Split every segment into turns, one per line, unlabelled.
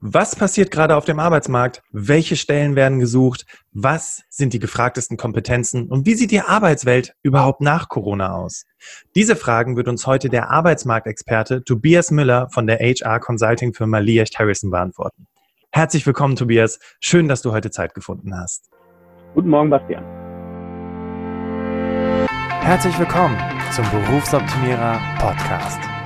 Was passiert gerade auf dem Arbeitsmarkt? Welche Stellen werden gesucht? Was sind die gefragtesten Kompetenzen? Und wie sieht die Arbeitswelt überhaupt nach Corona aus? Diese Fragen wird uns heute der Arbeitsmarktexperte Tobias Müller von der HR Consulting Firma Liecht Harrison beantworten. Herzlich willkommen, Tobias. Schön, dass du heute Zeit gefunden hast.
Guten Morgen, Bastian.
Herzlich willkommen zum Berufsoptimierer Podcast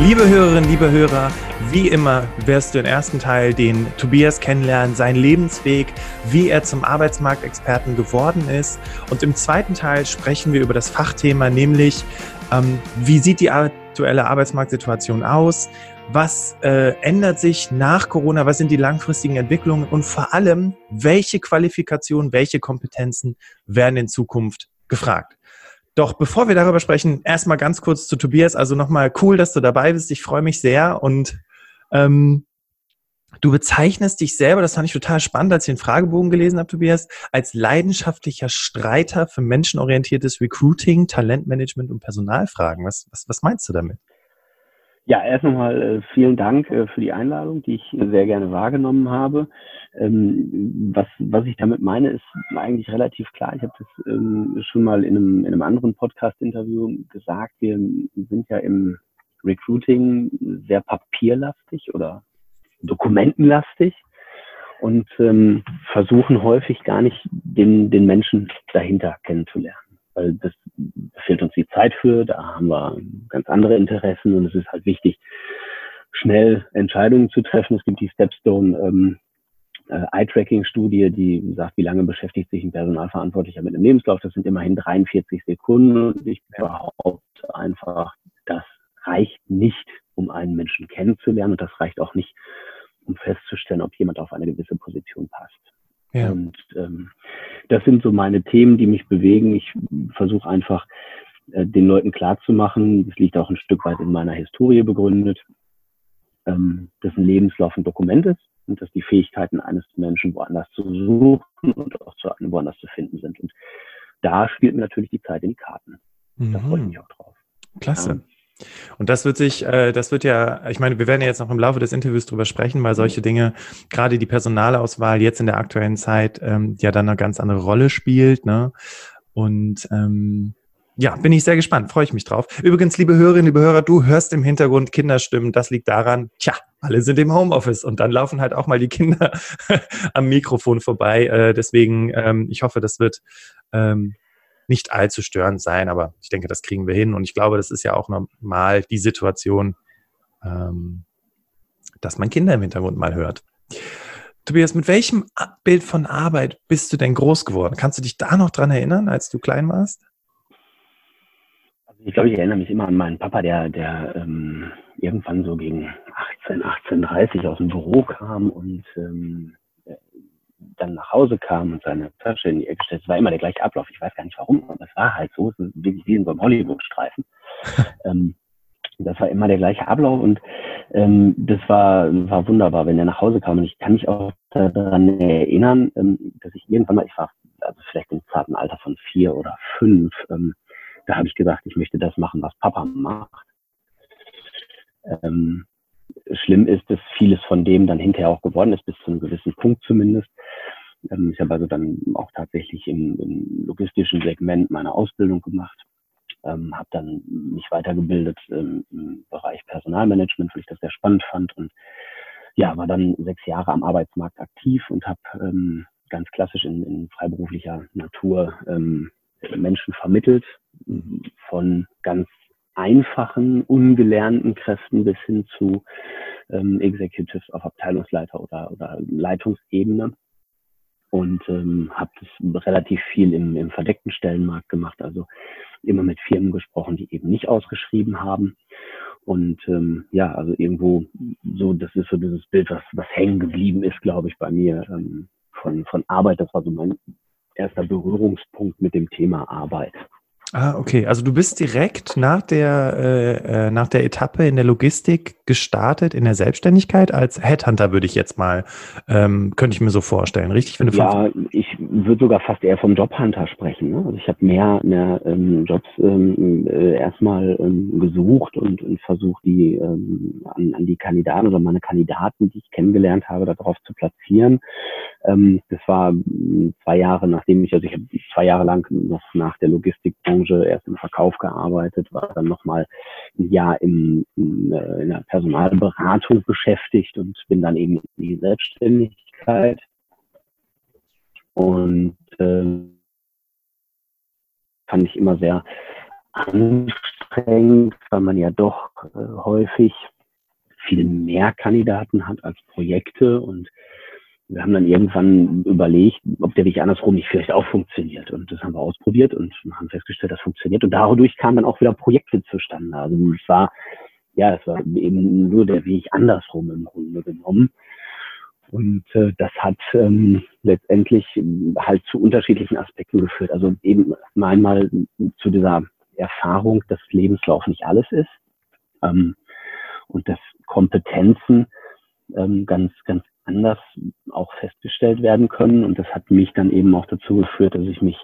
Liebe Hörerinnen, liebe Hörer, wie immer wirst du im ersten Teil den Tobias kennenlernen, seinen Lebensweg, wie er zum Arbeitsmarktexperten geworden ist. Und im zweiten Teil sprechen wir über das Fachthema, nämlich ähm, wie sieht die aktuelle Arbeitsmarktsituation aus? Was äh, ändert sich nach Corona? Was sind die langfristigen Entwicklungen? Und vor allem, welche Qualifikationen, welche Kompetenzen werden in Zukunft gefragt? Doch bevor wir darüber sprechen, erstmal ganz kurz zu Tobias. Also nochmal cool, dass du dabei bist. Ich freue mich sehr und ähm, du bezeichnest dich selber, das fand ich total spannend, als ich den Fragebogen gelesen habe, Tobias, als leidenschaftlicher Streiter für menschenorientiertes Recruiting, Talentmanagement und Personalfragen. Was, was, was meinst du damit?
Ja, erst nochmal äh, vielen Dank äh, für die Einladung, die ich sehr gerne wahrgenommen habe. Ähm, was, was ich damit meine, ist eigentlich relativ klar. Ich habe das ähm, schon mal in einem, in einem anderen Podcast-Interview gesagt. Wir sind ja im Recruiting sehr papierlastig oder dokumentenlastig und ähm, versuchen häufig gar nicht den, den Menschen dahinter kennenzulernen weil das fehlt uns die Zeit für, da haben wir ganz andere Interessen und es ist halt wichtig, schnell Entscheidungen zu treffen. Es gibt die Stepstone ähm, äh, Eye-Tracking-Studie, die sagt, wie lange beschäftigt sich ein Personalverantwortlicher mit einem Lebenslauf. Das sind immerhin 43 Sekunden und ich behaupte einfach, das reicht nicht, um einen Menschen kennenzulernen und das reicht auch nicht, um festzustellen, ob jemand auf eine gewisse Position passt. Ja. Und ähm, das sind so meine Themen, die mich bewegen. Ich versuche einfach äh, den Leuten klarzumachen, das liegt auch ein Stück weit in meiner Historie begründet, ähm, dass ein Lebenslauf ein Dokument ist und dass die Fähigkeiten eines Menschen woanders zu suchen und auch zu einem woanders zu finden sind. Und da spielt mir natürlich die Zeit in die Karten. Mhm. Da freue ich mich auch drauf.
Klasse. Ähm, und das wird sich, äh, das wird ja, ich meine, wir werden ja jetzt noch im Laufe des Interviews drüber sprechen, weil solche Dinge, gerade die Personalauswahl jetzt in der aktuellen Zeit, ähm, ja dann eine ganz andere Rolle spielt. Ne? Und ähm, ja, bin ich sehr gespannt, freue ich mich drauf. Übrigens, liebe Hörerinnen, liebe Hörer, du hörst im Hintergrund Kinderstimmen. Das liegt daran, tja, alle sind im Homeoffice und dann laufen halt auch mal die Kinder am Mikrofon vorbei. Äh, deswegen, ähm, ich hoffe, das wird ähm, nicht allzu störend sein, aber ich denke, das kriegen wir hin. Und ich glaube, das ist ja auch normal die Situation, ähm, dass man Kinder im Hintergrund mal hört. Tobias, mit welchem Bild von Arbeit bist du denn groß geworden? Kannst du dich da noch dran erinnern, als du klein warst?
Also ich glaube, ich erinnere mich immer an meinen Papa, der, der ähm, irgendwann so gegen 18, 18.30 aus dem Büro kam und ähm, dann nach Hause kam und seine Tasche in die Ecke stellte, es war immer der gleiche Ablauf. Ich weiß gar nicht warum, aber es war halt so, es ist wirklich wie in so einem Hollywood-Streifen. ähm, das war immer der gleiche Ablauf und ähm, das war, war wunderbar, wenn er nach Hause kam. Und ich kann mich auch daran erinnern, ähm, dass ich irgendwann mal, ich war also vielleicht im zarten Alter von vier oder fünf, ähm, da habe ich gesagt, ich möchte das machen, was Papa macht. Ähm, schlimm ist, dass vieles von dem dann hinterher auch geworden ist, bis zu einem gewissen Punkt zumindest. Ähm, ich habe also dann auch tatsächlich im, im logistischen Segment meine Ausbildung gemacht, ähm, habe dann mich weitergebildet ähm, im Bereich Personalmanagement, weil ich das sehr spannend fand und ja, war dann sechs Jahre am Arbeitsmarkt aktiv und habe ähm, ganz klassisch in, in freiberuflicher Natur ähm, Menschen vermittelt, von ganz einfachen, ungelernten Kräften bis hin zu ähm, Executives auf Abteilungsleiter oder, oder Leitungsebene. Und ähm, habe das relativ viel im, im verdeckten Stellenmarkt gemacht, also immer mit Firmen gesprochen, die eben nicht ausgeschrieben haben. Und ähm, ja, also irgendwo so, das ist so dieses Bild, was, was hängen geblieben ist, glaube ich, bei mir ähm, von, von Arbeit. Das war so mein erster Berührungspunkt mit dem Thema Arbeit.
Ah, okay. Also du bist direkt nach der, äh, äh, nach der Etappe in der Logistik gestartet, in der Selbstständigkeit als Headhunter, würde ich jetzt mal, ähm, könnte ich mir so vorstellen, richtig?
Ja, ich würde sogar fast eher vom Jobhunter sprechen. Ne? Also ich habe mehr, mehr ähm, Jobs ähm, äh, erstmal ähm, gesucht und, und versucht, die ähm, an, an die Kandidaten oder meine Kandidaten, die ich kennengelernt habe, darauf zu platzieren. Ähm, das war hm, zwei Jahre, nachdem ich, also ich habe zwei Jahre lang noch nach der Logistikbranche erst im Verkauf gearbeitet, war dann nochmal ein Jahr im, in, äh, in der Personalberatung beschäftigt und bin dann eben in die Selbstständigkeit. Und äh, fand ich immer sehr anstrengend, weil man ja doch äh, häufig viel mehr Kandidaten hat als Projekte und wir haben dann irgendwann überlegt, ob der Weg andersrum nicht vielleicht auch funktioniert. Und das haben wir ausprobiert und haben festgestellt, das funktioniert. Und dadurch kamen dann auch wieder Projekte zustande. Also es war, ja, es war eben nur der Weg andersrum im Grunde genommen. Und äh, das hat ähm, letztendlich halt zu unterschiedlichen Aspekten geführt. Also eben einmal zu dieser Erfahrung, dass Lebenslauf nicht alles ist ähm, und dass Kompetenzen ähm, ganz, ganz anders auch festgestellt werden können. Und das hat mich dann eben auch dazu geführt, dass ich mich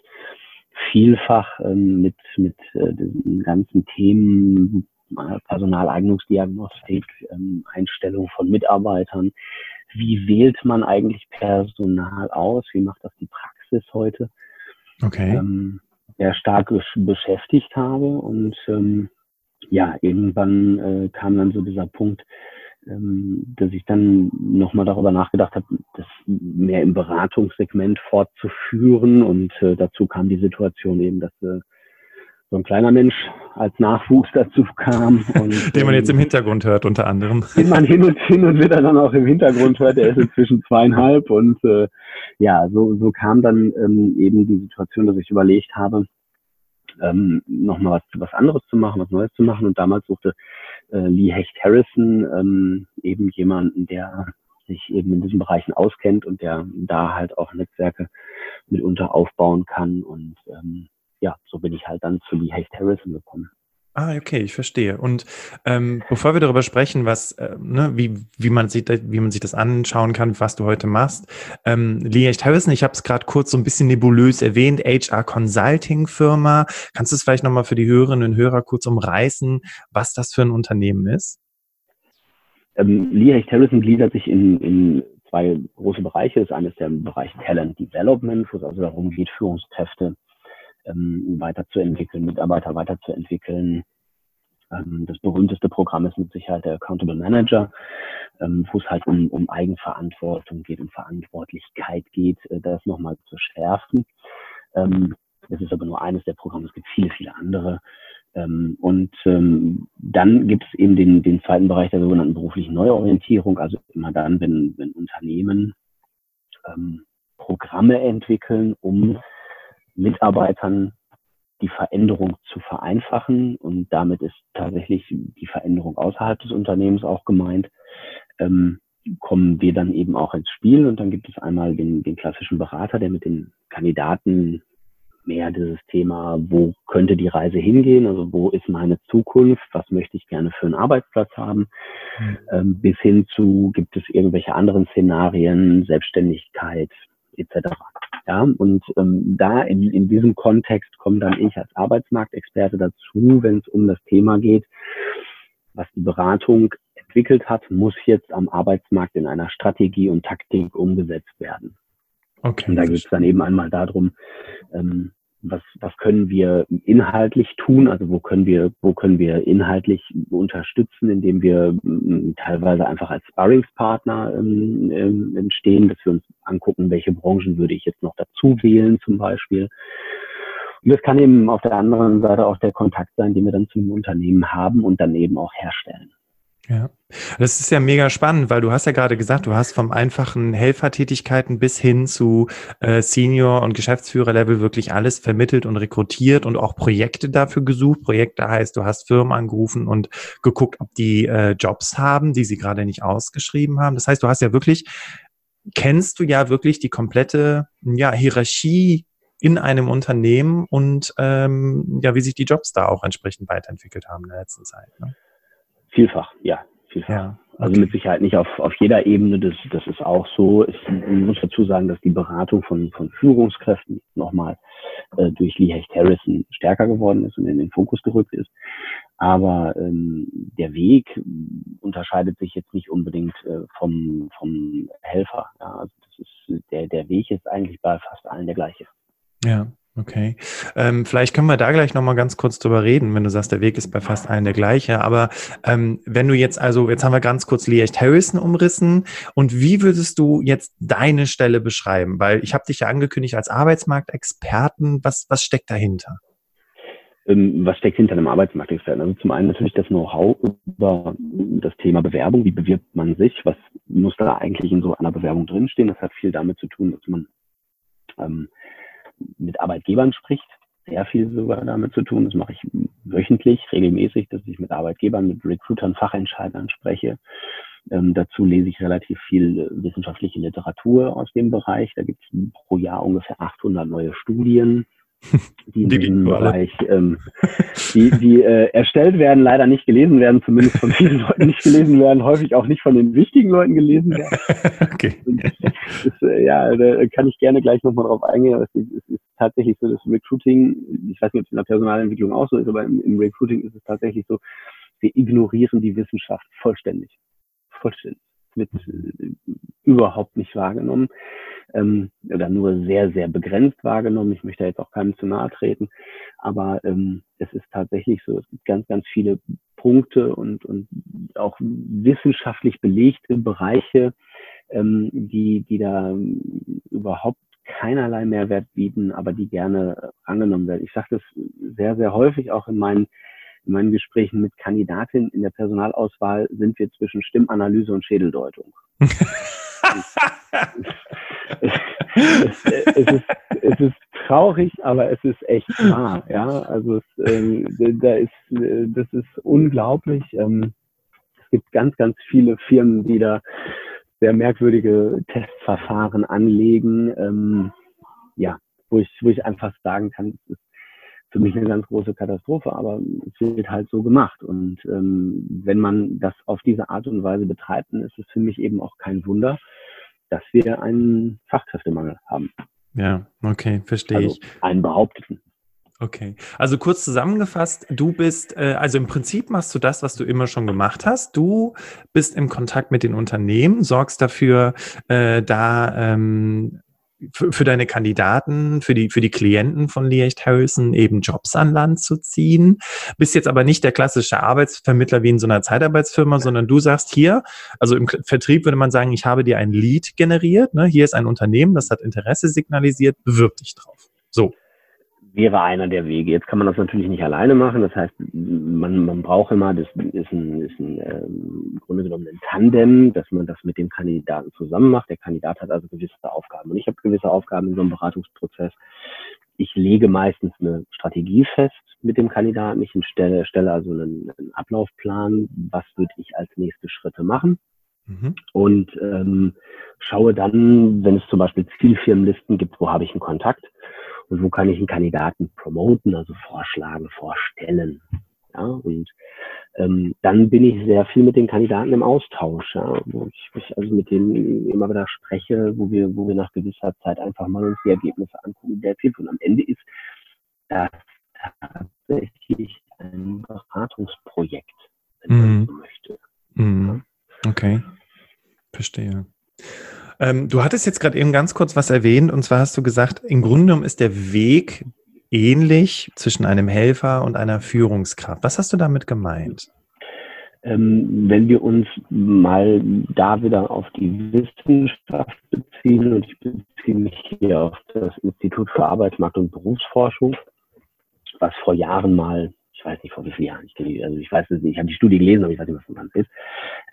vielfach ähm, mit, mit äh, den ganzen Themen äh, Personaleignungsdiagnostik, ähm, Einstellung von Mitarbeitern, wie wählt man eigentlich Personal aus, wie macht das die Praxis heute,
okay.
ähm, sehr stark beschäftigt habe. Und ähm, ja, irgendwann äh, kam dann so dieser Punkt, dass ich dann nochmal darüber nachgedacht habe, das mehr im Beratungssegment fortzuführen. Und äh, dazu kam die Situation eben, dass äh, so ein kleiner Mensch als Nachwuchs dazu kam.
Und, den man jetzt im ähm, Hintergrund hört, unter anderem.
Den man hin und hin und wieder dann auch im Hintergrund hört. Der ist inzwischen zweieinhalb. Und äh, ja, so, so kam dann ähm, eben die Situation, dass ich überlegt habe, ähm, nochmal was, was anderes zu machen, was Neues zu machen. Und damals suchte äh, Lee Hecht Harrison ähm, eben jemanden, der sich eben in diesen Bereichen auskennt und der da halt auch Netzwerke mitunter aufbauen kann. Und ähm, ja, so bin ich halt dann zu Lee Hecht Harrison gekommen.
Ah, okay, ich verstehe. Und ähm, bevor wir darüber sprechen, was, äh, ne, wie, wie, man sich, wie man sich das anschauen kann, was du heute machst, ähm, Liecht Harrison, ich habe es gerade kurz so ein bisschen nebulös erwähnt, HR Consulting Firma. Kannst du es vielleicht nochmal für die Hörerinnen und Hörer kurz umreißen, was das für ein Unternehmen ist?
Ähm, Liecht Harrison gliedert sich in, in zwei große Bereiche. Das eine ist der Bereich Talent Development, wo es also darum geht, Führungskräfte ähm, weiterzuentwickeln, Mitarbeiter weiterzuentwickeln. Ähm, das berühmteste Programm ist mit Sicherheit der Accountable Manager, ähm, wo es halt um, um Eigenverantwortung geht, um Verantwortlichkeit geht, äh, das nochmal zu schärfen. Ähm, das ist aber nur eines der Programme, es gibt viele, viele andere. Ähm, und ähm, dann gibt es eben den, den zweiten Bereich der sogenannten beruflichen Neuorientierung, also immer dann, wenn, wenn Unternehmen ähm, Programme entwickeln, um Mitarbeitern die Veränderung zu vereinfachen. Und damit ist tatsächlich die Veränderung außerhalb des Unternehmens auch gemeint, ähm, kommen wir dann eben auch ins Spiel. Und dann gibt es einmal den, den klassischen Berater, der mit den Kandidaten mehr dieses Thema, wo könnte die Reise hingehen, also wo ist meine Zukunft, was möchte ich gerne für einen Arbeitsplatz haben, mhm. ähm, bis hin zu, gibt es irgendwelche anderen Szenarien, Selbstständigkeit etc. Ja, und ähm, da in, in diesem Kontext komme dann ich als Arbeitsmarktexperte dazu, wenn es um das Thema geht, was die Beratung entwickelt hat, muss jetzt am Arbeitsmarkt in einer Strategie und Taktik umgesetzt werden. Okay. Und da geht es dann eben einmal darum, ähm, was, was können wir inhaltlich tun? Also wo können wir, wo können wir inhaltlich unterstützen, indem wir ähm, teilweise einfach als Sparringspartner ähm, ähm, entstehen, dass wir uns angucken, welche Branchen würde ich jetzt noch dazu wählen zum Beispiel. Und das kann eben auf der anderen Seite auch der Kontakt sein, den wir dann zum Unternehmen haben und dann eben auch herstellen.
Ja, das ist ja mega spannend, weil du hast ja gerade gesagt, du hast vom einfachen Helfertätigkeiten bis hin zu äh, Senior- und Geschäftsführerlevel wirklich alles vermittelt und rekrutiert und auch Projekte dafür gesucht. Projekte heißt, du hast Firmen angerufen und geguckt, ob die äh, Jobs haben, die sie gerade nicht ausgeschrieben haben. Das heißt, du hast ja wirklich, kennst du ja wirklich die komplette ja, Hierarchie in einem Unternehmen und ähm, ja, wie sich die Jobs da auch entsprechend weiterentwickelt haben in der letzten Zeit. Ne?
Vielfach, ja, vielfach. Ja, okay. Also mit Sicherheit nicht auf, auf jeder Ebene, das, das ist auch so. Ich muss dazu sagen, dass die Beratung von, von Führungskräften nochmal äh, durch Lee Hecht Harrison stärker geworden ist und in den Fokus gerückt ist. Aber ähm, der Weg unterscheidet sich jetzt nicht unbedingt äh, vom, vom Helfer. Ja, also das ist, der, der Weg ist eigentlich bei fast allen der gleiche.
Ja, Okay. Ähm, vielleicht können wir da gleich nochmal ganz kurz drüber reden, wenn du sagst, der Weg ist bei fast allen der gleiche. Aber ähm, wenn du jetzt, also jetzt haben wir ganz kurz Leecht Harrison umrissen. Und wie würdest du jetzt deine Stelle beschreiben? Weil ich habe dich ja angekündigt als Arbeitsmarktexperten. Was, was steckt dahinter?
Ähm, was steckt hinter einem Arbeitsmarktexperten? Also zum einen natürlich das Know-how über das Thema Bewerbung. Wie bewirbt man sich? Was muss da eigentlich in so einer Bewerbung drinstehen? Das hat viel damit zu tun, dass man ähm, mit Arbeitgebern spricht. Sehr viel sogar damit zu tun. Das mache ich wöchentlich, regelmäßig, dass ich mit Arbeitgebern, mit Recruitern, Fachentscheidern spreche. Ähm, dazu lese ich relativ viel wissenschaftliche Literatur aus dem Bereich. Da gibt es pro Jahr ungefähr 800 neue Studien, die in diesem Bereich, ähm, die, die äh, erstellt werden, leider nicht gelesen werden, zumindest von vielen Leuten nicht gelesen werden, häufig auch nicht von den wichtigen Leuten gelesen werden. okay. Das, äh, ja, da kann ich gerne gleich nochmal drauf eingehen, aber es ist, es ist, tatsächlich so, das Recruiting, ich weiß nicht, ob es in der Personalentwicklung auch so ist, aber im, im Recruiting ist es tatsächlich so, wir ignorieren die Wissenschaft vollständig. Vollständig. Wird äh, überhaupt nicht wahrgenommen ähm, oder nur sehr, sehr begrenzt wahrgenommen. Ich möchte jetzt auch keinem zu nahe treten, aber ähm, es ist tatsächlich so, es gibt ganz, ganz viele Punkte und, und auch wissenschaftlich belegte Bereiche, ähm, die, die da überhaupt keinerlei Mehrwert bieten, aber die gerne angenommen werden. Ich sage das sehr, sehr häufig auch in meinen in meinen Gesprächen mit Kandidatinnen in der Personalauswahl sind wir zwischen Stimmanalyse und Schädeldeutung. es, es, ist, es ist traurig, aber es ist echt wahr. Ja, also es, ähm, da ist, das ist unglaublich. Ähm, es gibt ganz, ganz viele Firmen, die da sehr merkwürdige Testverfahren anlegen. Ähm, ja, wo ich, wo ich einfach sagen kann, es ist für mich eine ganz große Katastrophe, aber es wird halt so gemacht. Und ähm, wenn man das auf diese Art und Weise betreibt, dann ist es für mich eben auch kein Wunder, dass wir einen Fachkräftemangel haben.
Ja, okay, verstehe also ich.
Einen behaupteten.
Okay, also kurz zusammengefasst, du bist, äh, also im Prinzip machst du das, was du immer schon gemacht hast. Du bist im Kontakt mit den Unternehmen, sorgst dafür, äh, da ähm, für, für deine Kandidaten, für die, für die Klienten von Liecht Harrison eben Jobs an Land zu ziehen. Bist jetzt aber nicht der klassische Arbeitsvermittler wie in so einer Zeitarbeitsfirma, sondern du sagst hier, also im Vertrieb würde man sagen, ich habe dir ein Lead generiert. Ne? Hier ist ein Unternehmen, das hat Interesse signalisiert, bewirb dich drauf. So
wäre einer der Wege. Jetzt kann man das natürlich nicht alleine machen. Das heißt, man, man braucht immer, das ist ein, ist ein äh, im Grunde genommen ein Tandem, dass man das mit dem Kandidaten zusammen macht. Der Kandidat hat also gewisse Aufgaben und ich habe gewisse Aufgaben in so einem Beratungsprozess. Ich lege meistens eine Strategie fest mit dem Kandidaten. Ich stelle, stelle also einen, einen Ablaufplan. Was würde ich als nächste Schritte machen? Mhm. Und ähm, schaue dann, wenn es zum Beispiel Zielfirmenlisten gibt, wo habe ich einen Kontakt und wo kann ich einen Kandidaten promoten, also vorschlagen, vorstellen. Ja, und ähm, dann bin ich sehr viel mit den Kandidaten im Austausch, ja, wo ich mich also mit denen immer wieder spreche, wo wir, wo wir nach gewisser Zeit einfach mal uns die Ergebnisse angucken, der Tipp. Und am Ende ist das tatsächlich ein Beratungsprojekt, wenn man mhm. so möchte.
Mhm. Okay, verstehe. Ähm, du hattest jetzt gerade eben ganz kurz was erwähnt und zwar hast du gesagt, im Grunde genommen ist der Weg ähnlich zwischen einem Helfer und einer Führungskraft. Was hast du damit gemeint?
Ähm, wenn wir uns mal da wieder auf die Wissenschaft beziehen und ich beziehe mich hier auf das Institut für Arbeitsmarkt und Berufsforschung, was vor Jahren mal weiß nicht vor wie vielen Jahren, ich, also ich weiß es nicht, ich habe die Studie gelesen, aber ich weiß nicht, was von ist,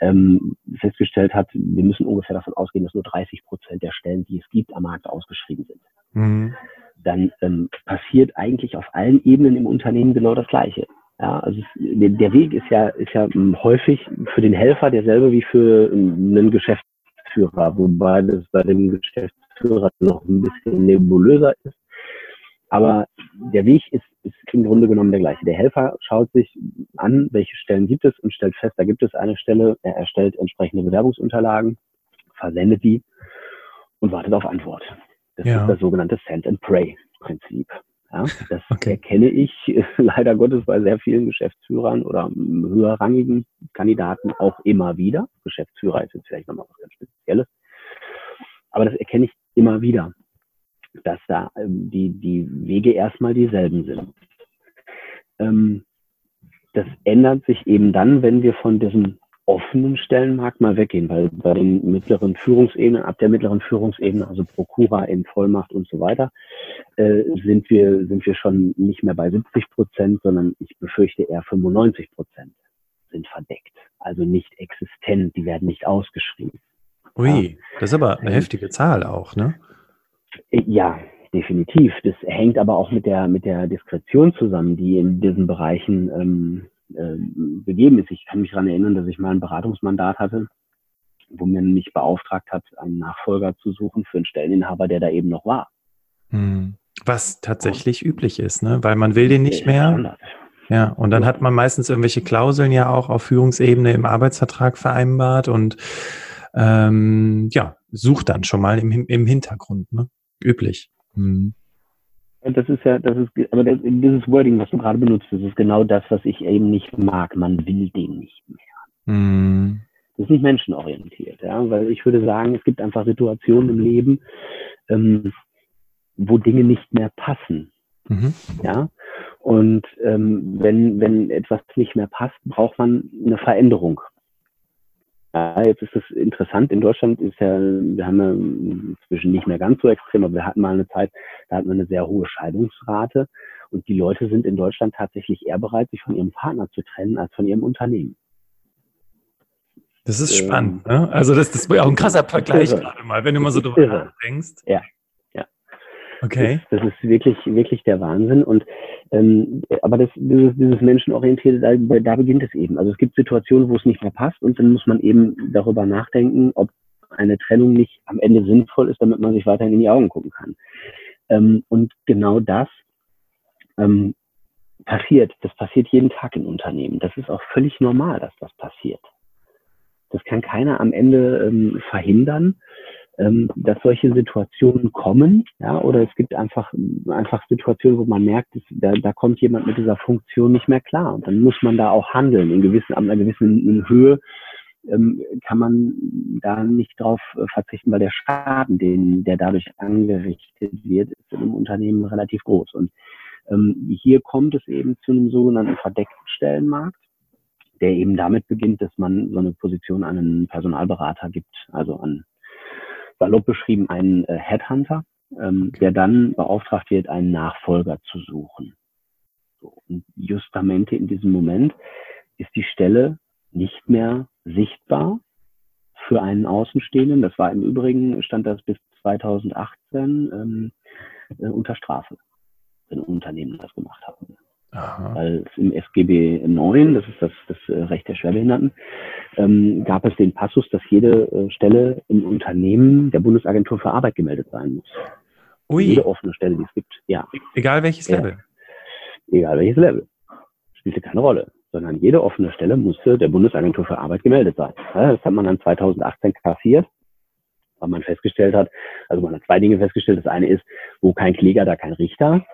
ähm, festgestellt hat, wir müssen ungefähr davon ausgehen, dass nur 30 Prozent der Stellen, die es gibt, am Markt ausgeschrieben sind. Mhm. Dann ähm, passiert eigentlich auf allen Ebenen im Unternehmen genau das Gleiche. Ja, also es, der Weg ist ja, ist ja ähm, häufig für den Helfer derselbe wie für ähm, einen Geschäftsführer, wobei das bei dem Geschäftsführer noch ein bisschen nebulöser ist. Aber der Weg ist, ist im Grunde genommen der gleiche. Der Helfer schaut sich an, welche Stellen gibt es und stellt fest, da gibt es eine Stelle, er erstellt entsprechende Bewerbungsunterlagen, versendet die und wartet auf Antwort. Das ja. ist das sogenannte Send and Pray Prinzip. Ja, das okay. erkenne ich leider Gottes bei sehr vielen Geschäftsführern oder höherrangigen Kandidaten auch immer wieder. Geschäftsführer ist jetzt vielleicht nochmal was ganz Spezielles. Aber das erkenne ich immer wieder, dass da ähm, die, die Wege erstmal dieselben sind. Ähm, das ändert sich eben dann, wenn wir von diesem offenen Stellenmarkt mal weggehen, weil bei den mittleren Führungsebenen, ab der mittleren Führungsebene, also Prokura in Vollmacht und so weiter, äh, sind wir, sind wir schon nicht mehr bei 70 Prozent, sondern ich befürchte eher 95 Prozent sind verdeckt. Also nicht existent, die werden nicht ausgeschrieben.
Ui, das ist aber eine ähm, heftige Zahl auch, ne?
Äh, ja, definitiv. Das hängt aber auch mit der, mit der Diskretion zusammen, die in diesen Bereichen ähm, äh, begeben ist. Ich kann mich daran erinnern, dass ich mal ein Beratungsmandat hatte, wo mir mich beauftragt hat, einen Nachfolger zu suchen für einen Stelleninhaber, der da eben noch war.
Hm. Was tatsächlich ja. üblich ist, ne? weil man will den nicht mehr. Ja, und dann hat man meistens irgendwelche Klauseln ja auch auf Führungsebene im Arbeitsvertrag vereinbart und ähm, ja, sucht dann schon mal im, im Hintergrund, ne? Üblich. Hm.
Das ist ja, das ist, aber das, dieses Wording, was du gerade benutzt, das ist genau das, was ich eben nicht mag. Man will den nicht mehr. Mm. Das ist nicht menschenorientiert, ja, weil ich würde sagen, es gibt einfach Situationen im Leben, ähm, wo Dinge nicht mehr passen. Mhm. Ja, und ähm, wenn, wenn etwas nicht mehr passt, braucht man eine Veränderung. Ja, jetzt ist es interessant, in Deutschland ist ja, wir haben ja inzwischen nicht mehr ganz so extrem, aber wir hatten mal eine Zeit, da hatten wir eine sehr hohe Scheidungsrate und die Leute sind in Deutschland tatsächlich eher bereit, sich von ihrem Partner zu trennen, als von ihrem Unternehmen.
Das ist ähm, spannend, ne? Also das, das wäre auch ein krasser Vergleich gerade mal, wenn du mal so drüber nachdenkst.
Ja, Okay. Das, das, ist wirklich, wirklich der Wahnsinn. Und ähm, aber das, dieses, dieses Menschenorientierte, da, da beginnt es eben. Also es gibt Situationen, wo es nicht mehr passt und dann muss man eben darüber nachdenken, ob eine Trennung nicht am Ende sinnvoll ist, damit man sich weiterhin in die Augen gucken kann. Ähm, und genau das ähm, passiert. Das passiert jeden Tag in Unternehmen. Das ist auch völlig normal, dass das passiert. Das kann keiner am Ende ähm, verhindern ähm, dass solche Situationen kommen, ja, oder es gibt einfach, einfach Situationen, wo man merkt, dass, da, da kommt jemand mit dieser Funktion nicht mehr klar und dann muss man da auch handeln. In gewissen, an einer gewissen Höhe ähm, kann man da nicht drauf äh, verzichten, weil der Schaden, den, der dadurch angerichtet wird, ist in einem Unternehmen relativ groß. Und ähm, hier kommt es eben zu einem sogenannten verdeckten Stellenmarkt der eben damit beginnt, dass man so eine Position an einen Personalberater gibt, also an salopp beschrieben einen äh, Headhunter, ähm, der dann beauftragt wird, einen Nachfolger zu suchen. So, und justamente in diesem Moment ist die Stelle nicht mehr sichtbar für einen Außenstehenden. Das war im Übrigen, stand das bis 2018 ähm, äh, unter Strafe, wenn Unternehmen das gemacht haben. Aha. Weil im SGB 9, das ist das, das äh, Recht der Schwerbehinderten, ähm, gab es den Passus, dass jede äh, Stelle im Unternehmen der Bundesagentur für Arbeit gemeldet sein muss. Ui. Jede offene Stelle, die es gibt, ja.
Egal welches ja. Level.
Egal welches Level. Spielte keine Rolle. Sondern jede offene Stelle musste der Bundesagentur für Arbeit gemeldet sein. Das hat man dann 2018 kassiert, weil man festgestellt hat, also man hat zwei Dinge festgestellt. Das eine ist, wo kein Kläger, da kein Richter.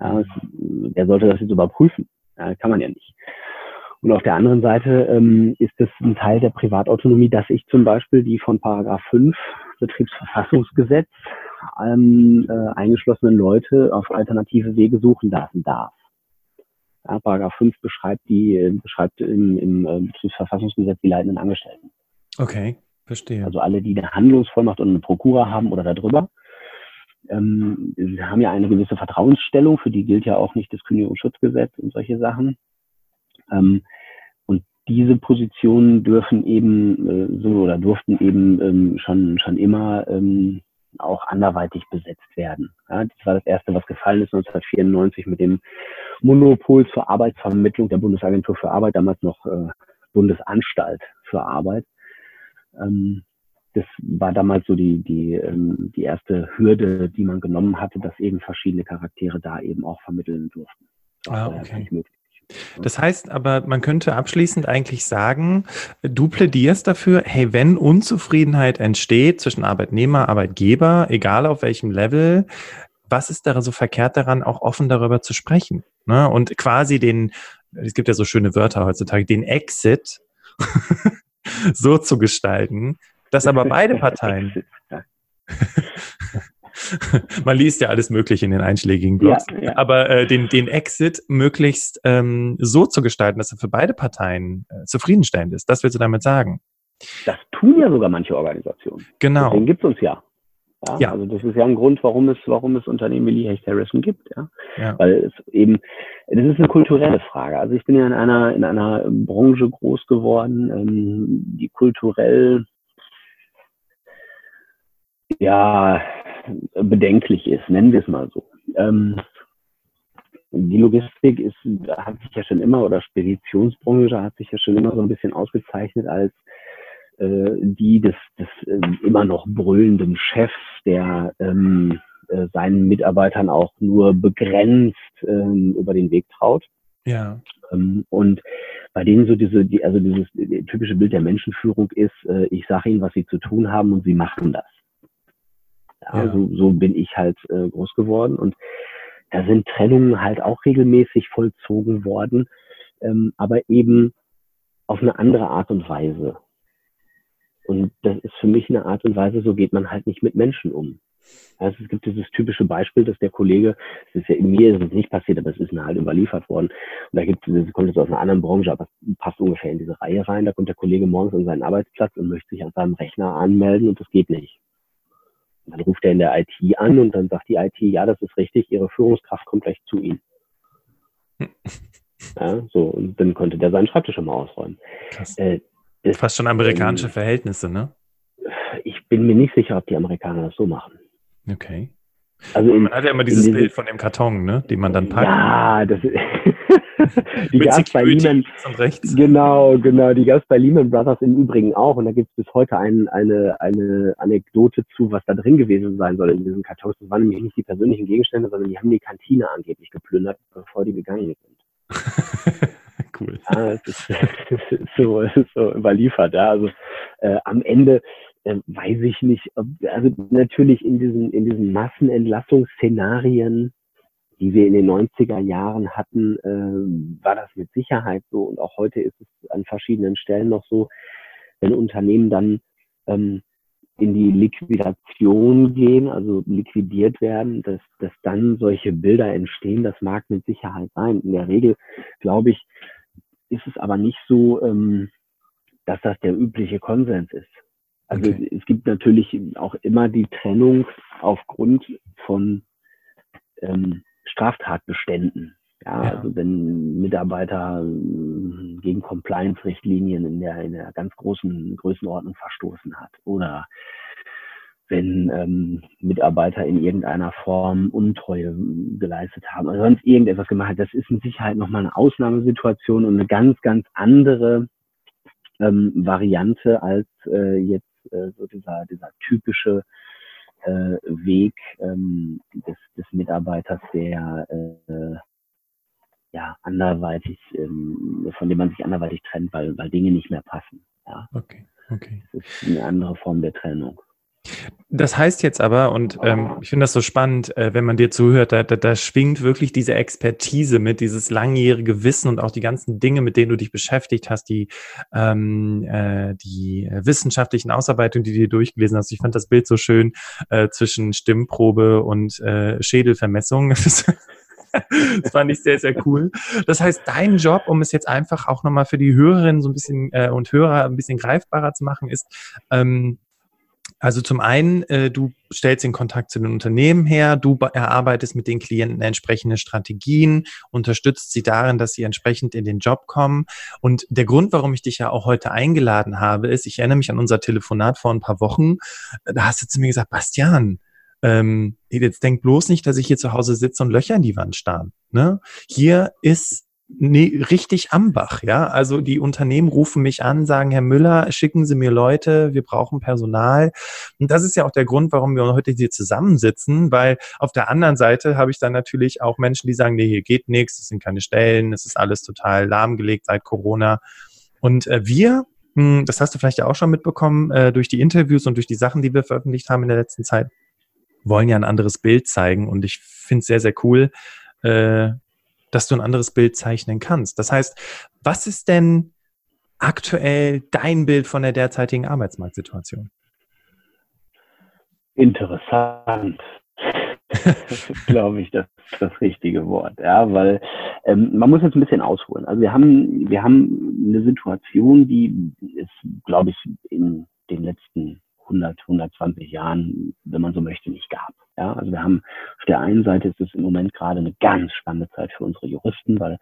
Ja, der sollte das jetzt überprüfen. Ja, kann man ja nicht. Und auf der anderen Seite ähm, ist es ein Teil der Privatautonomie, dass ich zum Beispiel die von Paragraph 5 Betriebsverfassungsgesetz ähm, äh, eingeschlossenen Leute auf alternative Wege suchen lassen darf. Ja, Paragraph 5 beschreibt die, beschreibt im, im äh, Betriebsverfassungsgesetz die leitenden Angestellten.
Okay, verstehe.
Also alle, die eine Handlungsvollmacht und eine Prokura haben oder darüber. Ähm, sie haben ja eine gewisse Vertrauensstellung, für die gilt ja auch nicht das Kündigungsschutzgesetz und solche Sachen. Ähm, und diese Positionen dürfen eben äh, so oder durften eben ähm, schon, schon immer ähm, auch anderweitig besetzt werden. Ja, das war das Erste, was gefallen ist 1994 mit dem Monopol zur Arbeitsvermittlung der Bundesagentur für Arbeit, damals noch äh, Bundesanstalt für Arbeit. Ähm, das war damals so die, die, ähm, die erste Hürde, die man genommen hatte, dass eben verschiedene Charaktere da eben auch vermitteln durften.
Das ah, okay. Das heißt aber, man könnte abschließend eigentlich sagen, du plädierst dafür, hey, wenn Unzufriedenheit entsteht zwischen Arbeitnehmer, Arbeitgeber, egal auf welchem Level, was ist da so verkehrt daran, auch offen darüber zu sprechen? Ne? Und quasi den, es gibt ja so schöne Wörter heutzutage, den Exit so zu gestalten, dass aber beide Parteien. Man liest ja alles Mögliche in den einschlägigen Blogs. Ja, ja. Aber äh, den, den Exit möglichst ähm, so zu gestalten, dass er für beide Parteien äh, zufriedenstellend ist. Das willst du damit sagen?
Das tun ja sogar manche Organisationen.
Genau.
Den gibt es uns ja. Ja, ja. Also das ist ja ein Grund, warum es, warum es Unternehmen wie Lee Hecht Harrison gibt, ja? ja. Weil es eben, das ist eine kulturelle Frage. Also ich bin ja in einer, in einer Branche groß geworden, ähm, die kulturell ja bedenklich ist, nennen wir es mal so. Ähm, die Logistik ist, hat sich ja schon immer, oder Speditionsbranche hat sich ja schon immer so ein bisschen ausgezeichnet als äh, die des, des äh, immer noch brüllenden Chefs, der ähm, äh, seinen Mitarbeitern auch nur begrenzt ähm, über den Weg traut.
Ja.
Ähm, und bei denen so diese, die, also dieses typische Bild der Menschenführung ist, äh, ich sage ihnen, was sie zu tun haben und sie machen das. Ja, ja. So, so bin ich halt äh, groß geworden und da sind Trennungen halt auch regelmäßig vollzogen worden, ähm, aber eben auf eine andere Art und Weise. Und das ist für mich eine Art und Weise, so geht man halt nicht mit Menschen um. Also es gibt dieses typische Beispiel, dass der Kollege, das ist ja in mir ist es nicht passiert, aber es ist mir halt überliefert worden. Und da gibt es, kommt jetzt aus einer anderen Branche, aber es passt ungefähr in diese Reihe rein. Da kommt der Kollege morgens an seinen Arbeitsplatz und möchte sich an seinem Rechner anmelden und das geht nicht. Dann ruft er in der IT an und dann sagt die IT, ja, das ist richtig, Ihre Führungskraft kommt gleich zu Ihnen. Ja, so, und dann konnte der seinen Schreibtisch schon mal ausräumen.
Äh, das, Fast schon amerikanische ähm, Verhältnisse, ne?
Ich bin mir nicht sicher, ob die Amerikaner das so machen.
Okay. Also man hat ja immer dieses Bild von dem Karton, ne, den man dann packt.
Ja, das ist die gab es bei Lehman. Genau, genau. Die gab es bei Lehman Brothers im Übrigen auch. Und da gibt es bis heute ein, eine, eine Anekdote zu, was da drin gewesen sein soll in diesen Kartons. Das waren nämlich nicht die persönlichen Gegenstände, sondern die haben die Kantine angeblich geplündert, bevor die gegangen sind.
cool.
Ja, das ist, das ist so, so überliefert. Ja. Also äh, am Ende äh, weiß ich nicht, also natürlich in diesen, in diesen Massenentlassungsszenarien, die wir in den 90er Jahren hatten, äh, war das mit Sicherheit so und auch heute ist es an verschiedenen Stellen noch so, wenn Unternehmen dann ähm, in die Liquidation gehen, also liquidiert werden, dass, dass dann solche Bilder entstehen, das mag mit Sicherheit sein. In der Regel, glaube ich, ist es aber nicht so, ähm, dass das der übliche Konsens ist. Also okay. es gibt natürlich auch immer die Trennung aufgrund von ähm, Straftatbeständen. Ja, ja, also wenn Mitarbeiter äh, gegen Compliance-Richtlinien in der, in der ganz großen Größenordnung verstoßen hat oder wenn ähm, Mitarbeiter in irgendeiner Form Untreue geleistet haben oder sonst irgendetwas gemacht hat. Das ist mit Sicherheit nochmal eine Ausnahmesituation und eine ganz, ganz andere ähm, Variante als äh, jetzt äh, so dieser, dieser typische äh, Weg ähm, des, des Mitarbeiters, der äh, ja anderweitig, ähm, von dem man sich anderweitig trennt, weil, weil Dinge nicht mehr passen. Ja.
Okay, okay.
Das ist eine andere Form der Trennung.
Das heißt jetzt aber, und ähm, ich finde das so spannend, äh, wenn man dir zuhört, da, da, da schwingt wirklich diese Expertise mit, dieses langjährige Wissen und auch die ganzen Dinge, mit denen du dich beschäftigt hast, die, ähm, äh, die wissenschaftlichen Ausarbeitungen, die du dir durchgelesen hast. Ich fand das Bild so schön äh, zwischen Stimmprobe und äh, Schädelvermessung. das fand ich sehr, sehr cool. Das heißt, dein Job, um es jetzt einfach auch nochmal für die Hörerinnen so ein bisschen äh, und Hörer ein bisschen greifbarer zu machen, ist, ähm, Also zum einen, äh, du stellst den Kontakt zu den Unternehmen her, du erarbeitest mit den Klienten entsprechende Strategien, unterstützt sie darin, dass sie entsprechend in den Job kommen. Und der Grund, warum ich dich ja auch heute eingeladen habe, ist, ich erinnere mich an unser Telefonat vor ein paar Wochen, da hast du zu mir gesagt, Bastian, ähm, jetzt denk bloß nicht, dass ich hier zu Hause sitze und Löcher in die Wand starre. Ne? Hier ist nee, richtig am Bach, ja. Also die Unternehmen rufen mich an, sagen, Herr Müller, schicken Sie mir Leute, wir brauchen Personal. Und das ist ja auch der Grund, warum wir heute hier zusammensitzen, weil auf der anderen Seite habe ich dann natürlich auch Menschen, die sagen, nee, hier geht nichts, es sind keine Stellen, es ist alles total lahmgelegt seit Corona. Und äh, wir, hm, das hast du vielleicht ja auch schon mitbekommen, äh, durch die Interviews und durch die Sachen, die wir veröffentlicht haben in der letzten Zeit, wollen ja ein anderes Bild zeigen. Und ich finde es sehr, sehr cool, äh, dass du ein anderes Bild zeichnen kannst. Das heißt, was ist denn aktuell dein Bild von der derzeitigen Arbeitsmarktsituation?
Interessant. glaube ich, das ist das richtige Wort. Ja, weil ähm, man muss jetzt ein bisschen ausholen. Also wir haben, wir haben eine Situation, die es, glaube ich, in den letzten 100, 120 Jahren, wenn man so möchte, nicht gab. Ja, also wir haben auf der einen Seite ist es im Moment gerade eine ganz spannende Zeit für unsere Juristen, weil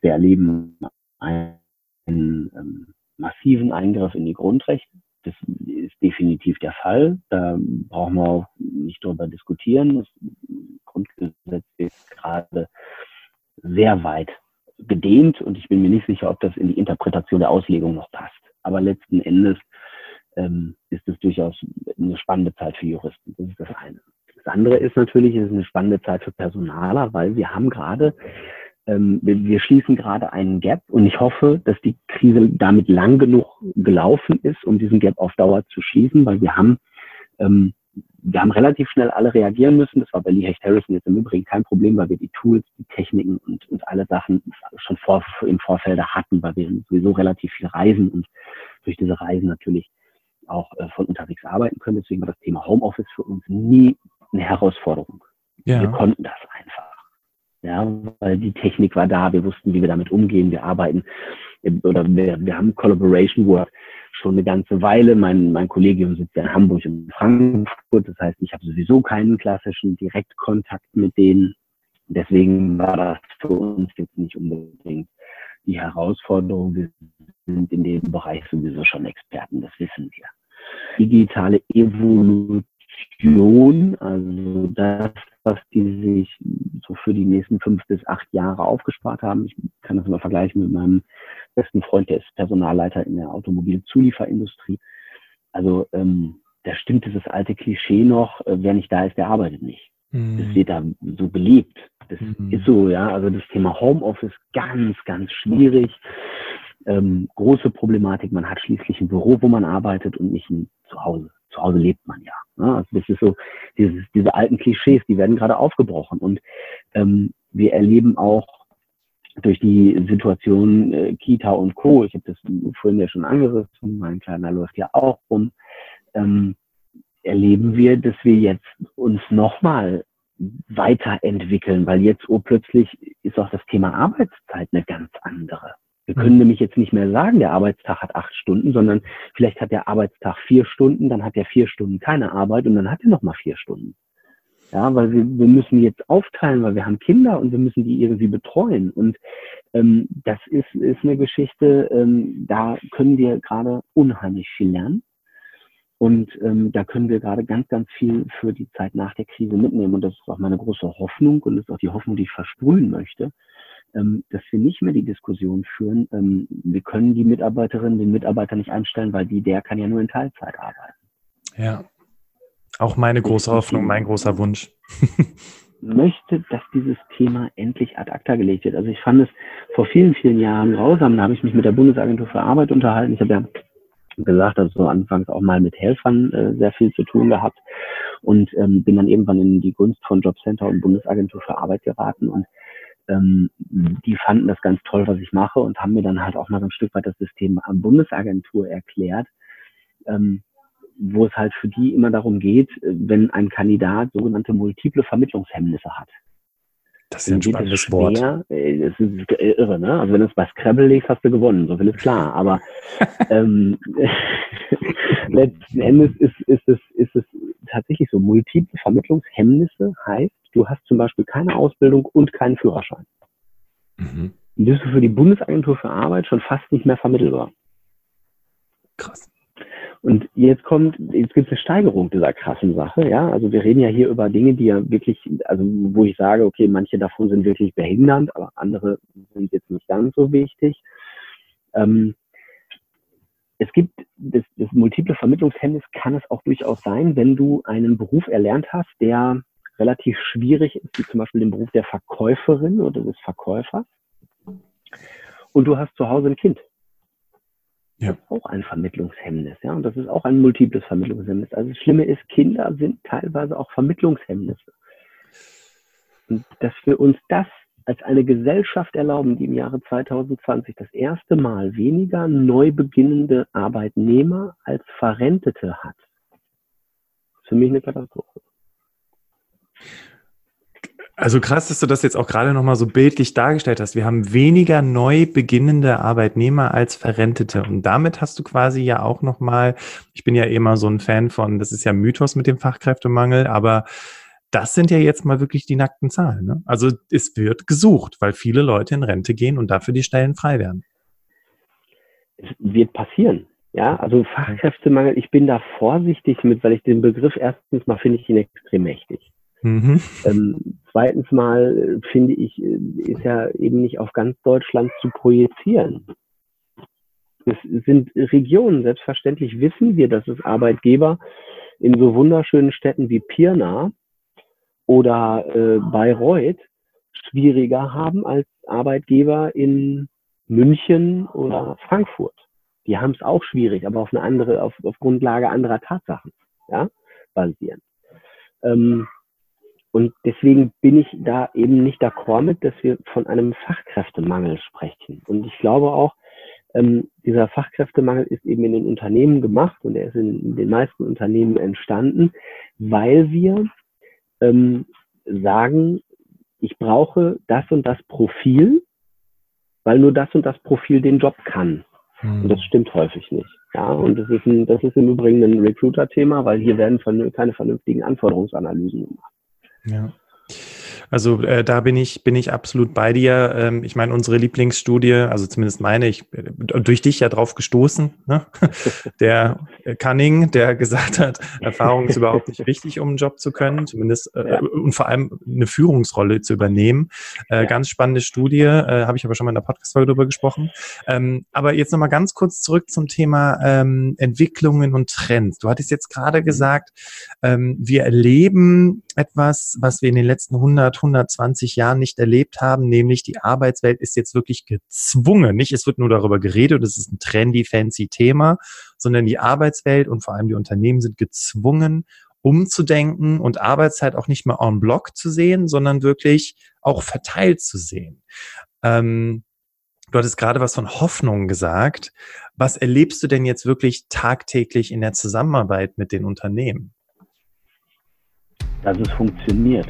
wir erleben einen, ähm, massiven Eingriff in die Grundrechte. Das ist definitiv der Fall. Da brauchen wir auch nicht drüber diskutieren. Das Grundgesetz ist gerade sehr weit gedehnt und ich bin mir nicht sicher, ob das in die Interpretation der Auslegung noch passt. Aber letzten Endes ähm, ist es durchaus eine spannende Zeit für Juristen. Das ist das eine. Das andere ist natürlich, es ist eine spannende Zeit für Personaler, weil wir haben gerade, ähm, wir, wir schließen gerade einen Gap und ich hoffe, dass die Krise damit lang genug gelaufen ist, um diesen Gap auf Dauer zu schließen, weil wir haben, ähm, wir haben relativ schnell alle reagieren müssen. Das war bei Lee Hecht Harrison jetzt im Übrigen kein Problem, weil wir die Tools, die Techniken und, und alle Sachen schon vor, im Vorfeld hatten, weil wir sowieso relativ viel reisen und durch diese Reisen natürlich auch äh, von unterwegs arbeiten können. Deswegen war das Thema Homeoffice für uns nie eine Herausforderung. Ja. Wir konnten das einfach. Ja, weil die Technik war da, wir wussten, wie wir damit umgehen, wir arbeiten oder wir, wir haben Collaboration Work schon eine ganze Weile. Mein, mein Kollegium sitzt ja in Hamburg und Frankfurt, das heißt, ich habe sowieso keinen klassischen Direktkontakt mit denen. Deswegen war das für uns jetzt nicht unbedingt die Herausforderung. Wir sind in dem Bereich sowieso schon Experten, das wissen wir. Digitale Evolution also das, was die sich so für die nächsten fünf bis acht Jahre aufgespart haben. Ich kann das mal vergleichen mit meinem besten Freund, der ist Personalleiter in der Automobilzulieferindustrie. Also ähm, da stimmt dieses alte Klischee noch, äh, wer nicht da ist, der arbeitet nicht. Mhm. Das wird da so gelebt. Das mhm. ist so, ja. Also das Thema Homeoffice ganz, ganz schwierig. Ähm, große Problematik. Man hat schließlich ein Büro, wo man arbeitet und nicht ein Zuhause zu Hause lebt man ja. Ne? Also das ist so, dieses, diese alten Klischees, die werden gerade aufgebrochen. Und ähm, wir erleben auch durch die Situation äh, Kita und Co., ich habe das vorhin ja schon angerissen, mein Kleiner läuft ja auch rum, ähm, erleben wir, dass wir jetzt uns nochmal weiterentwickeln, weil jetzt oh, plötzlich ist auch das Thema Arbeitszeit eine ganz andere. Wir können mhm. nämlich jetzt nicht mehr sagen, der Arbeitstag hat acht Stunden, sondern vielleicht hat der Arbeitstag vier Stunden, dann hat er vier Stunden keine Arbeit und dann hat er nochmal vier Stunden. Ja, weil wir, wir müssen jetzt aufteilen, weil wir haben Kinder und wir müssen die irgendwie betreuen. Und ähm, das ist, ist eine Geschichte, ähm, da können wir gerade unheimlich viel lernen. Und ähm, da können wir gerade ganz, ganz viel für die Zeit nach der Krise mitnehmen. Und das ist auch meine große Hoffnung und das ist auch die Hoffnung, die ich versprühen möchte, dass wir nicht mehr die Diskussion führen, ähm, wir können die Mitarbeiterinnen, den Mitarbeiter nicht einstellen, weil die, der kann ja nur in Teilzeit arbeiten.
Ja, auch meine große Hoffnung, mein großer Wunsch.
möchte, dass dieses Thema endlich ad acta gelegt wird. Also ich fand es vor vielen, vielen Jahren grausam. Da habe ich mich mit der Bundesagentur für Arbeit unterhalten. Ich habe ja gesagt, also so anfangs auch mal mit Helfern äh, sehr viel zu tun gehabt und ähm, bin dann irgendwann in die Gunst von Jobcenter und Bundesagentur für Arbeit geraten und ähm, die fanden das ganz toll, was ich mache und haben mir dann halt auch mal so ein Stück weit das System Bundesagentur erklärt, ähm, wo es halt für die immer darum geht, wenn ein Kandidat sogenannte multiple Vermittlungshemmnisse hat.
Das ist ein spannendes Wort.
Äh, das ist irre, ne? Also wenn du es bei Scrabble legst, hast du gewonnen, so viel ist klar. Aber ähm, letzten Endes ist, ist, es, ist es tatsächlich so. Multiple Vermittlungshemmnisse heißt, du hast zum Beispiel keine Ausbildung und keinen Führerschein. Mhm. Und bist du für die Bundesagentur für Arbeit schon fast nicht mehr vermittelbar. Krass. Und jetzt kommt, jetzt gibt es eine Steigerung dieser krassen Sache, ja. Also wir reden ja hier über Dinge, die ja wirklich, also wo ich sage, okay, manche davon sind wirklich behindernd, aber andere sind jetzt nicht ganz so wichtig. Ähm, es gibt das, das multiple Vermittlungshemmnis kann es auch durchaus sein, wenn du einen Beruf erlernt hast, der relativ schwierig ist, wie zum Beispiel den Beruf der Verkäuferin oder des Verkäufers. Und du hast zu Hause ein Kind. Ja. Ist auch ein Vermittlungshemmnis, ja. Und das ist auch ein multiples Vermittlungshemmnis. Also das Schlimme ist, Kinder sind teilweise auch Vermittlungshemmnisse. Und dass wir uns das als eine Gesellschaft erlauben, die im Jahre 2020 das erste Mal weniger neu beginnende Arbeitnehmer als Verrentete hat, ist für mich eine Katastrophe.
Also krass, dass du das jetzt auch gerade nochmal so bildlich dargestellt hast. Wir haben weniger neu beginnende Arbeitnehmer als Verrentete. Und damit hast du quasi ja auch nochmal, ich bin ja immer so ein Fan von, das ist ja Mythos mit dem Fachkräftemangel, aber das sind ja jetzt mal wirklich die nackten Zahlen. Ne? Also es wird gesucht, weil viele Leute in Rente gehen und dafür die Stellen frei werden.
Es wird passieren. Ja, also Fachkräftemangel, ich bin da vorsichtig mit, weil ich den Begriff erstens mal finde ich ihn extrem mächtig. Mhm. Ähm, zweitens mal äh, finde ich, äh, ist ja eben nicht auf ganz Deutschland zu projizieren. Es sind Regionen, selbstverständlich wissen wir, dass es Arbeitgeber in so wunderschönen Städten wie Pirna oder äh, Bayreuth schwieriger haben als Arbeitgeber in München oder Frankfurt. Die haben es auch schwierig, aber auf eine andere, auf, auf Grundlage anderer Tatsachen, ja, basierend. Ähm, und deswegen bin ich da eben nicht d'accord mit, dass wir von einem Fachkräftemangel sprechen. Und ich glaube auch, ähm, dieser Fachkräftemangel ist eben in den Unternehmen gemacht und er ist in den meisten Unternehmen entstanden, weil wir ähm, sagen, ich brauche das und das Profil, weil nur das und das Profil den Job kann. Mhm. Und das stimmt häufig nicht. Ja, und das ist, ein, das ist im Übrigen ein Recruiter-Thema, weil hier werden keine vernünftigen Anforderungsanalysen gemacht.
Ja. Also äh, da bin ich, bin ich absolut bei dir. Ähm, ich meine, unsere Lieblingsstudie, also zumindest meine, ich äh, durch dich ja drauf gestoßen, ne? der Cunning, der gesagt hat, Erfahrung ist überhaupt nicht wichtig, um einen Job zu können, zumindest äh, ja. und vor allem eine Führungsrolle zu übernehmen. Äh, ja. Ganz spannende Studie, äh, habe ich aber schon mal in der Podcast-Folge drüber gesprochen. Ähm, aber jetzt nochmal ganz kurz zurück zum Thema ähm, Entwicklungen und Trends. Du hattest jetzt gerade mhm. gesagt, ähm, wir erleben etwas, was wir in den letzten 100, 120 Jahren nicht erlebt haben, nämlich die Arbeitswelt ist jetzt wirklich gezwungen. Nicht, es wird nur darüber geredet, das ist ein trendy, fancy Thema, sondern die Arbeitswelt und vor allem die Unternehmen sind gezwungen, umzudenken und Arbeitszeit auch nicht mehr en bloc zu sehen, sondern wirklich auch verteilt zu sehen. Ähm, du hattest gerade was von Hoffnung gesagt. Was erlebst du denn jetzt wirklich tagtäglich in der Zusammenarbeit mit den Unternehmen?
Dass es funktioniert.